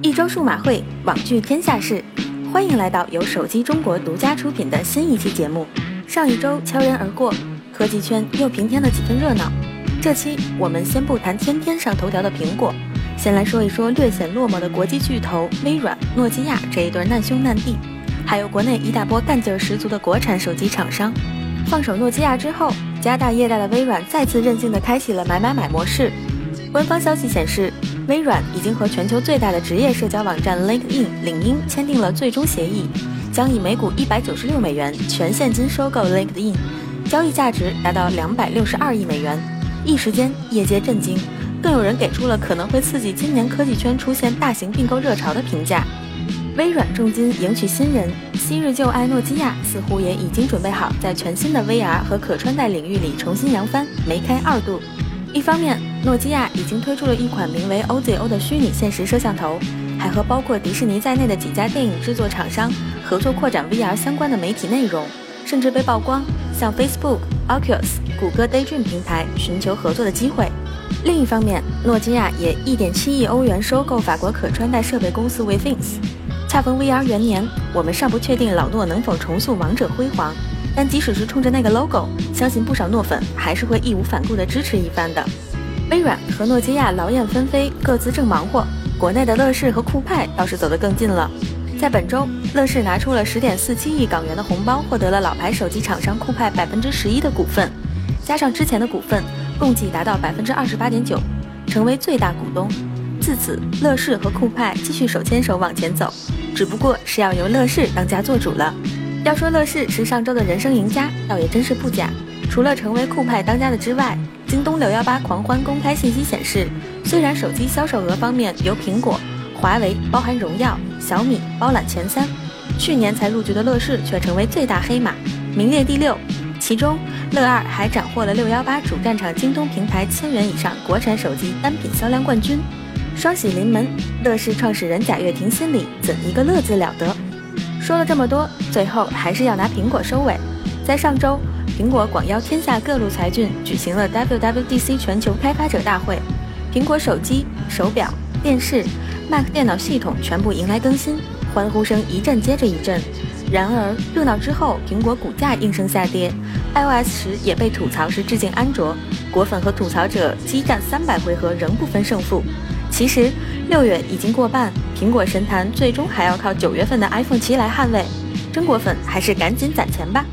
一周数码会，网聚天下事，欢迎来到由手机中国独家出品的新一期节目。上一周悄然而过，科技圈又平添了几分热闹。这期我们先不谈天天上头条的苹果，先来说一说略显落寞的国际巨头微软、诺基亚这一对难兄难弟，还有国内一大波干劲儿十足的国产手机厂商。放手诺基亚之后，家大业大的微软再次任性地开启了买买买模式。官方消息显示，微软已经和全球最大的职业社交网站 LinkedIn 领英签订了最终协议，将以每股一百九十六美元全现金收购 LinkedIn，交易价值达到两百六十二亿美元。一时间，业界震惊，更有人给出了可能会刺激今年科技圈出现大型并购热潮的评价。微软重金迎娶新人，昔日旧爱诺基亚似乎也已经准备好在全新的 VR 和可穿戴领域里重新扬帆，梅开二度。一方面，诺基亚已经推出了一款名为 OZO 的虚拟现实摄像头，还和包括迪士尼在内的几家电影制作厂商合作扩展 VR 相关的媒体内容，甚至被曝光向 Facebook、Oculus、谷歌 Daydream 平台寻求合作的机会。另一方面，诺基亚也1.7亿欧元收购法国可穿戴设备公司 Withings。恰逢 VR 元年，我们尚不确定老诺能否重塑王者辉煌，但即使是冲着那个 logo，相信不少诺粉还是会义无反顾地支持一番的。微软和诺基亚劳燕分飞，各自正忙活，国内的乐视和酷派倒是走得更近了。在本周，乐视拿出了十点四七亿港元的红包，获得了老牌手机厂商酷派百分之十一的股份，加上之前的股份，共计达到百分之二十八点九，成为最大股东。自此，乐视和酷派继续手牵手往前走。只不过是要由乐视当家做主了。要说乐视是上周的人生赢家，倒也真是不假。除了成为酷派当家的之外，京东六幺八狂欢公开信息显示，虽然手机销售额方面由苹果、华为（包含荣耀、小米）包揽前三，去年才入局的乐视却成为最大黑马，名列第六。其中，乐二还斩获了六幺八主战场京东平台千元以上国产手机单品销量冠军。双喜临门，乐视创始人贾跃亭心里怎一个乐字了得？说了这么多，最后还是要拿苹果收尾。在上周，苹果广邀天下各路才俊举行了 WWDC 全球开发者大会，苹果手机、手表、电视、Mac 电脑系统全部迎来更新，欢呼声一阵接着一阵。然而热闹之后，苹果股价应声下跌，iOS 十也被吐槽是致敬安卓，果粉和吐槽者激战三百回合仍不分胜负。其实六月已经过半，苹果神坛最终还要靠九月份的 iPhone 七来捍卫。真果粉还是赶紧攒钱吧。